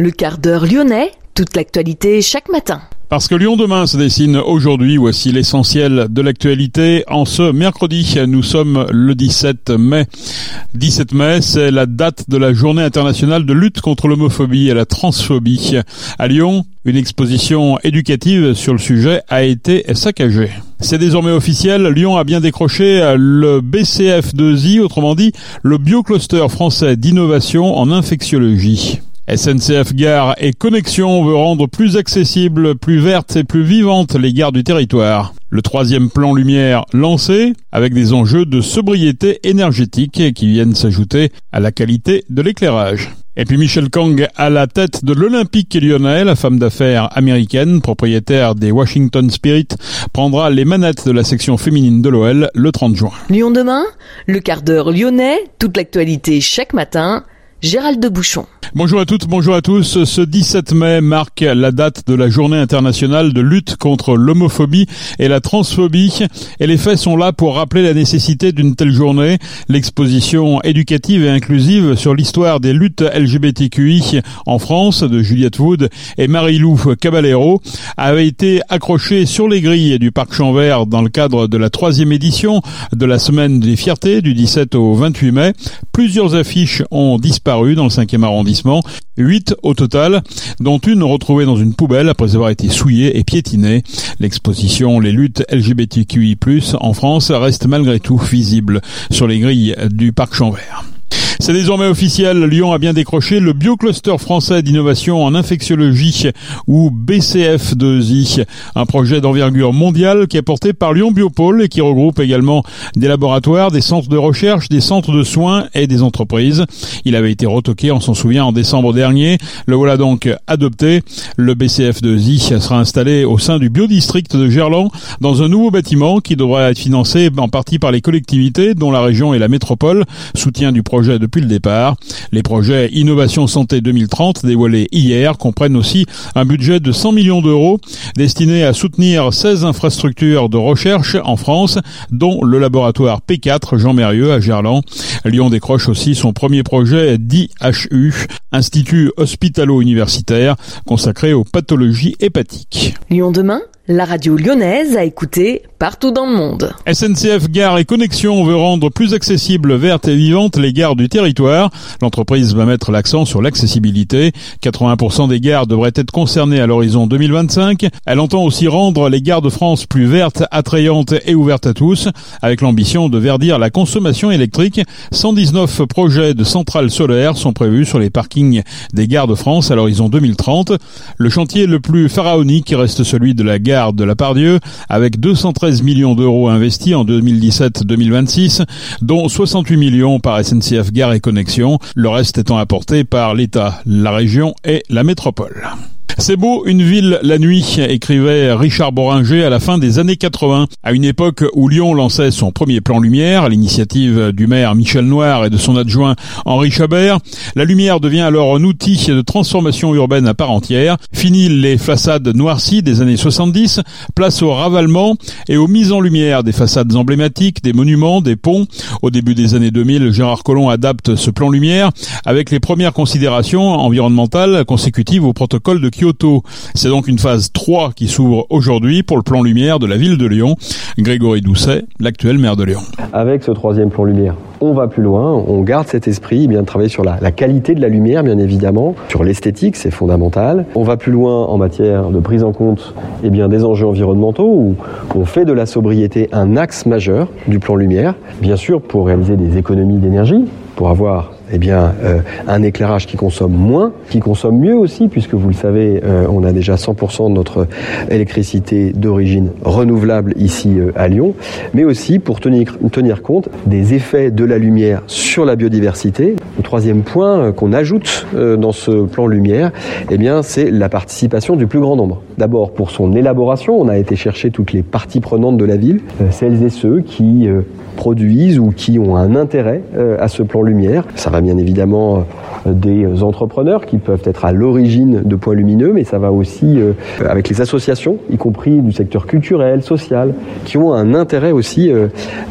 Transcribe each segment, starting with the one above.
Le quart d'heure lyonnais, toute l'actualité chaque matin. Parce que Lyon demain se dessine aujourd'hui, voici l'essentiel de l'actualité. En ce mercredi, nous sommes le 17 mai. 17 mai, c'est la date de la journée internationale de lutte contre l'homophobie et la transphobie. À Lyon, une exposition éducative sur le sujet a été saccagée. C'est désormais officiel, Lyon a bien décroché le BCF2I, autrement dit le Biocluster français d'innovation en infectiologie. SNCF Gare et Connexion veut rendre plus accessibles, plus vertes et plus vivantes les gares du territoire. Le troisième plan lumière lancé avec des enjeux de sobriété énergétique qui viennent s'ajouter à la qualité de l'éclairage. Et puis Michel Kang à la tête de l'Olympique lyonnais, la femme d'affaires américaine, propriétaire des Washington Spirit, prendra les manettes de la section féminine de l'OL le 30 juin. Lyon demain, le quart d'heure lyonnais, toute l'actualité chaque matin. Gérald de Bouchon. Bonjour à toutes, bonjour à tous. Ce 17 mai marque la date de la journée internationale de lutte contre l'homophobie et la transphobie. Et les faits sont là pour rappeler la nécessité d'une telle journée. L'exposition éducative et inclusive sur l'histoire des luttes LGBTQI en France de Juliette Wood et Marie-Lou Caballero avait été accrochée sur les grilles du Parc Chanvert dans le cadre de la troisième édition de la Semaine des Fiertés du 17 au 28 mai. Plusieurs affiches ont disparu dans le 5e arrondissement 8 au total, dont une retrouvée dans une poubelle après avoir été souillée et piétinée. L'exposition Les luttes LGBTQI+, en France reste malgré tout visible sur les grilles du parc Chanvert. C'est désormais officiel, Lyon a bien décroché le Biocluster français d'innovation en infectiologie ou BCF2I, un projet d'envergure mondiale qui est porté par Lyon Biopôle et qui regroupe également des laboratoires, des centres de recherche, des centres de soins et des entreprises. Il avait été retoqué, on s'en souvient, en décembre dernier. Le voilà donc adopté. Le BCF2I sera installé au sein du biodistrict de Gerland dans un nouveau bâtiment qui devra être financé en partie par les collectivités dont la région et la métropole, soutien du projet de depuis le départ. Les projets Innovation Santé 2030 dévoilés hier comprennent aussi un budget de 100 millions d'euros destiné à soutenir 16 infrastructures de recherche en France, dont le laboratoire P4 Jean Mérieux à Gerland. Lyon décroche aussi son premier projet d'IHU, Institut hospitalo-universitaire consacré aux pathologies hépatiques. Lyon demain? La radio lyonnaise a écouté partout dans le monde. SNCF Gare et Connexion veut rendre plus accessibles, vertes et vivantes les gares du territoire. L'entreprise va mettre l'accent sur l'accessibilité. 80% des gares devraient être concernées à l'horizon 2025. Elle entend aussi rendre les gares de France plus vertes, attrayantes et ouvertes à tous, avec l'ambition de verdir la consommation électrique. 119 projets de centrales solaires sont prévus sur les parkings des gares de France à l'horizon 2030. Le chantier le plus pharaonique reste celui de la gare de la Pardieu, avec 213 millions d'euros investis en 2017-2026, dont 68 millions par SNCF Gare et Connexion, le reste étant apporté par l'État, la région et la métropole. C'est beau une ville la nuit, écrivait Richard Boringer à la fin des années 80, à une époque où Lyon lançait son premier plan lumière, à l'initiative du maire Michel Noir et de son adjoint Henri Chabert. La lumière devient alors un outil de transformation urbaine à part entière. Fini les façades noircies des années 70, place au ravalement et aux mises en lumière des façades emblématiques, des monuments, des ponts. Au début des années 2000, Gérard Collomb adapte ce plan lumière avec les premières considérations environnementales consécutives au protocole de Kyoto c'est donc une phase 3 qui s'ouvre aujourd'hui pour le plan lumière de la ville de Lyon. Grégory Doucet, l'actuel maire de Lyon. Avec ce troisième plan lumière, on va plus loin, on garde cet esprit, eh bien de travailler sur la, qualité de la lumière, bien évidemment, sur l'esthétique, c'est fondamental. On va plus loin en matière de prise en compte eh bien, des enjeux environnementaux, où on fait de la sobriété un axe majeur du plan lumière, bien sûr pour réaliser des économies d'énergie, pour avoir eh bien, euh, un éclairage qui consomme moins, qui consomme mieux aussi, puisque vous le savez, euh, on a déjà 100% de notre électricité d'origine renouvelable ici euh, à Lyon, mais aussi pour tenir, tenir compte des effets de la lumière sur la biodiversité. Le troisième point qu'on ajoute dans ce plan lumière, eh bien, c'est la participation du plus grand nombre. D'abord pour son élaboration, on a été chercher toutes les parties prenantes de la ville, celles et ceux qui produisent ou qui ont un intérêt à ce plan lumière. Ça va bien évidemment des entrepreneurs qui peuvent être à l'origine de points lumineux, mais ça va aussi avec les associations, y compris du secteur culturel, social, qui ont un intérêt aussi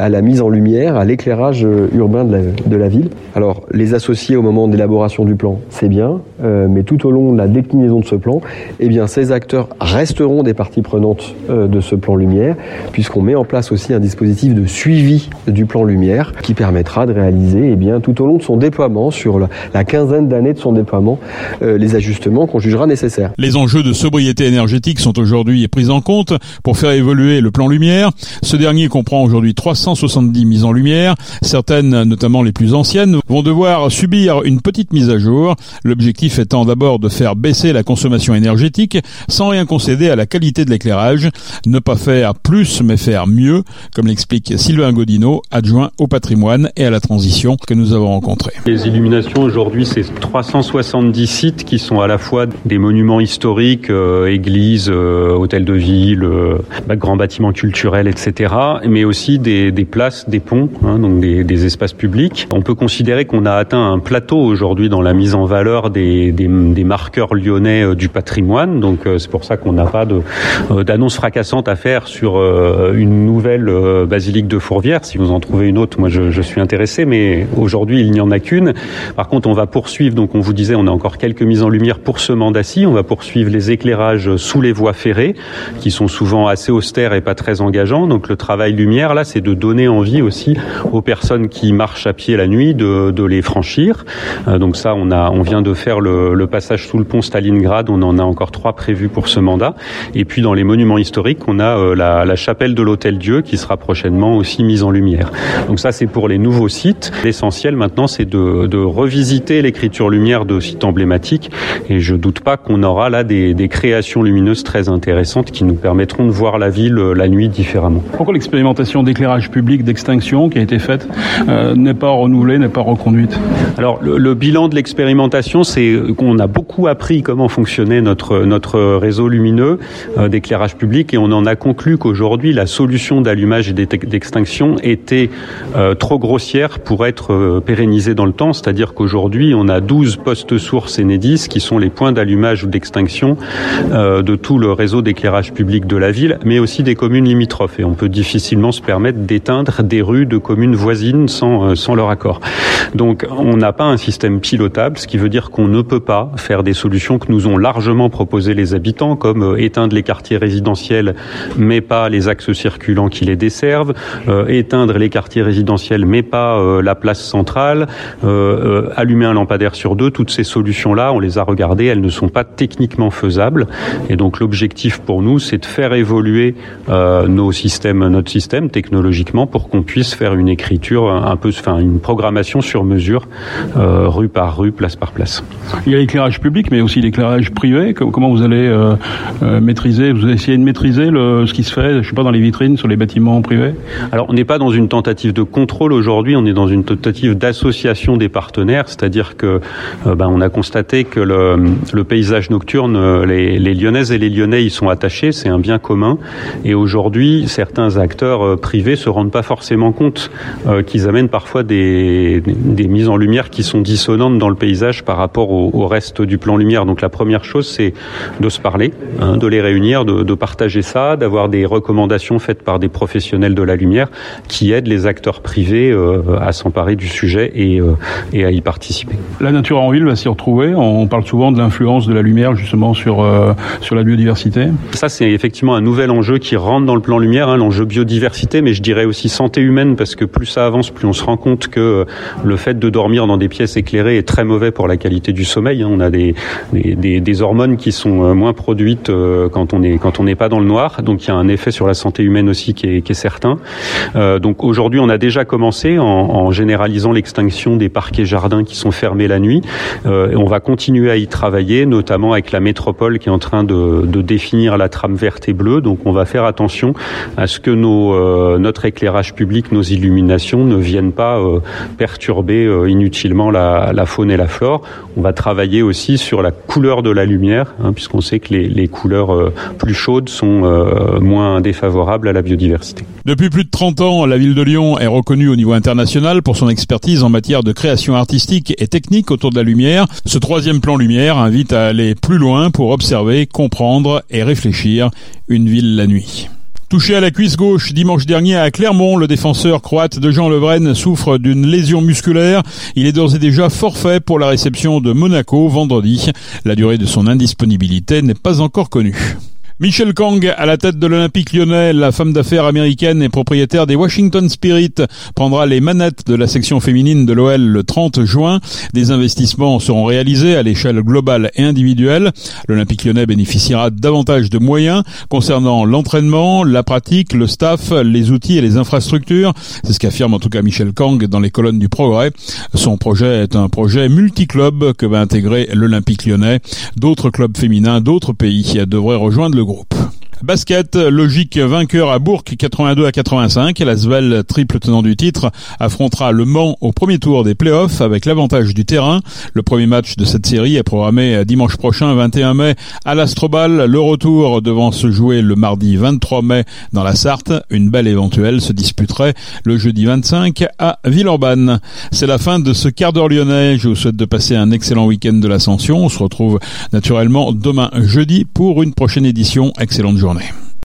à la mise en lumière, à l'éclairage urbain de la, ville. Alors les associer au moment d'élaboration du plan, c'est bien, euh, mais tout au long de la déclinaison de ce plan, eh bien, ces acteurs resteront des parties prenantes euh, de ce plan lumière, puisqu'on met en place aussi un dispositif de suivi du plan lumière qui permettra de réaliser, eh bien, tout au long de son déploiement, sur la, quinzaine d'années de son déploiement, euh, les ajustements qu'on jugera nécessaires. Les enjeux de sobriété énergétique sont aujourd'hui pris en compte pour faire évoluer le plan lumière. Ce dernier comprend aujourd'hui 370 mises en lumière. Certaines, notamment les plus anciennes, vont devoir subir une petite mise à jour. L'objectif étant d'abord de faire baisser la consommation énergétique sans rien concéder à la qualité de l'éclairage, ne pas faire plus mais faire mieux, comme l'explique Sylvain Godino, adjoint au patrimoine et à la transition que nous avons rencontré. Les illuminations aujourd'hui, c'est 370 sites qui sont à la fois des monuments historiques, euh, églises, euh, hôtels de ville, euh, grands bâtiments culturels, etc., mais aussi des, places, des ponts, hein, donc des, des espaces publics. On peut considérer qu'on a atteint un plateau aujourd'hui dans la mise en valeur des des, marqueurs lyonnais euh, du patrimoine. Donc euh, c'est pour ça qu'on n'a pas euh, d'annonce fracassante à faire sur une nouvelle basilique de Fourvière. Si vous en trouvez une autre, moi je, suis intéressé, mais aujourd'hui il n'y en a qu'une. Par contre, on va poursuivre. Donc on vous disait, on a encore quelques mises en lumière pour ce mandat-ci. On va poursuivre les éclairages sous les voies ferrées, qui sont souvent assez austères et pas très engageants. Donc le travail lumière là, c'est de donner envie aussi aux personnes qui marchent à pied la nuit de, les franchir. donc ça, on a, on vient de faire le, passage sous le pont Stalingrad. On en a encore trois prévus pour ce mandat. Et puis dans les monuments historiques, on a euh, la, chapelle de l'Hôtel Dieu qui sera prochainement aussi mise en lumière. Donc ça, c'est pour les nouveaux sites. L'essentiel maintenant, c'est de, revisiter l'écriture lumière de sites emblématiques. Et je doute pas qu'on aura là des, créations lumineuses très intéressantes qui nous permettront de voir la ville euh, la nuit différemment. Pourquoi l'expérimentation d'éclairage public d'extinction qui a été faite euh, n'est pas renouvelée, n'est pas reconduite? Alors le bilan de l'expérimentation, c'est qu'on a beaucoup appris comment fonctionnait notre notre réseau euh, d'éclairage public et on en a conclu qu'aujourd'hui la solution d'allumage et d'extinction était euh, trop grossière pour être euh, pérennisée dans le temps, c'est-à-dire qu'aujourd'hui on a 12 postes sources Enedis qui sont les points d'allumage ou d'extinction de tout le réseau d'éclairage public de la ville, mais aussi des communes limitrophes et on peut difficilement se permettre d'éteindre des rues de communes voisines sans sans leur accord. Donc on n'a pas un système pilotable, ce qui veut dire qu'on ne peut pas faire des solutions que nous ont largement proposées les habitants, comme euh, éteindre les quartiers résidentiels, mais pas les axes circulants qui les desservent, euh, éteindre les quartiers résidentiels, mais pas euh, la place centrale, allumer un lampadaire sur deux. Toutes ces solutions-là, on les a regardées, elles ne sont pas techniquement faisables. Et donc l'objectif pour nous, c'est de faire évoluer nos systèmes, notre système technologiquement, pour qu'on puisse faire une écriture un peu, enfin une programmation sur mesure, rue par rue, place par place. Il y a l'éclairage public, mais aussi l'éclairage privé. Comment vous allez euh, euh, maîtriser Vous allez essayer de maîtriser le, ce qui se fait, je sais pas, dans les vitrines, sur les bâtiments privés? Alors, on n'est pas dans une tentative de contrôle aujourd'hui. On est dans une tentative d'association des partenaires, c'est-à-dire que euh, ben, on a constaté que le, le paysage nocturne, les, les, Lyonnaises et les Lyonnais y sont attachés. C'est un bien commun. Et aujourd'hui, certains acteurs privés se rendent pas forcément compte qu'ils amènent parfois des, des mises en lumière qui sont dissonantes dans le paysage par rapport au, au, reste du plan lumière. Donc la première chose, c'est de se parler, hein, de les réunir, de, de partager ça, d'avoir des recommandations faites par des professionnels de la lumière qui aident les acteurs privés euh, à s'emparer du sujet et, euh, et, à y participer. La nature en ville va s'y retrouver. On parle souvent de l'influence de la lumière justement sur euh, sur la biodiversité. Ça, c'est effectivement un nouvel enjeu qui rentre dans le plan lumière, hein, l'enjeu biodiversité, mais je dirais aussi santé humaine parce que plus ça avance, plus on se rend compte que le fait de dormir dans des pièces éclairées est très mauvais pour la qualité du sommeil Hein. On a des, des, hormones qui sont moins produites euh, quand on est quand on n'est pas dans le noir. Donc il y a un effet sur la santé humaine aussi qui est, certain. Euh, donc aujourd'hui, on a déjà commencé en, généralisant l'extinction des parcs et jardins qui sont fermés la nuit. et on va continuer à y travailler, notamment avec la métropole qui est en train de, définir la trame verte et bleue. Donc on va faire attention à ce que notre éclairage public, nos illuminations ne viennent pas perturber inutilement la, la faune et la flore. On va travailler aussi sur la couleur de la lumière, hein, puisqu'on sait que les, les couleurs plus chaudes sont moins défavorables à la biodiversité. Depuis plus de 30 ans, la ville de Lyon est reconnue au niveau international pour son expertise en matière de création artistique et technique autour de la lumière. Ce troisième plan lumière invite à aller plus loin pour observer, comprendre et réfléchir une ville la nuit. Touché à la cuisse gauche dimanche dernier à Clermont, le défenseur croate de Jean Levren souffre d'une lésion musculaire. Il est d'ores et déjà forfait pour la réception de Monaco vendredi. La durée de son indisponibilité n'est pas encore connue. Michel Kang, à la tête de l'Olympique lyonnais, la femme d'affaires américaine et propriétaire des Washington Spirit, prendra les manettes de la section féminine de l'OL le 30 juin. Des investissements seront réalisés à l'échelle globale et individuelle. L'Olympique lyonnais bénéficiera davantage de moyens concernant l'entraînement, la pratique, le staff, les outils et les infrastructures. C'est ce qu'affirme en tout cas Michel Kang dans les colonnes du Progrès. Son projet est un projet multiclub que va intégrer l'Olympique lyonnais. D'autres clubs féminins d'autres pays devraient rejoindre le groupe. Basket, logique vainqueur à Bourg 82 à 85. La Svel, triple tenant du titre, affrontera le Mans au premier tour des playoffs avec l'avantage du terrain. Le premier match de cette série est programmé dimanche prochain 21 mai à l'Astrobal. Le retour devant se jouer le mardi 23 mai dans la Sarthe. Une belle éventuelle se disputerait le jeudi 25 à Villeurbanne. C'est la fin de ce quart d'heure lyonnais. Je vous souhaite de passer un excellent week-end de l'ascension. On se retrouve naturellement demain jeudi pour une prochaine édition. Excellente journée journée.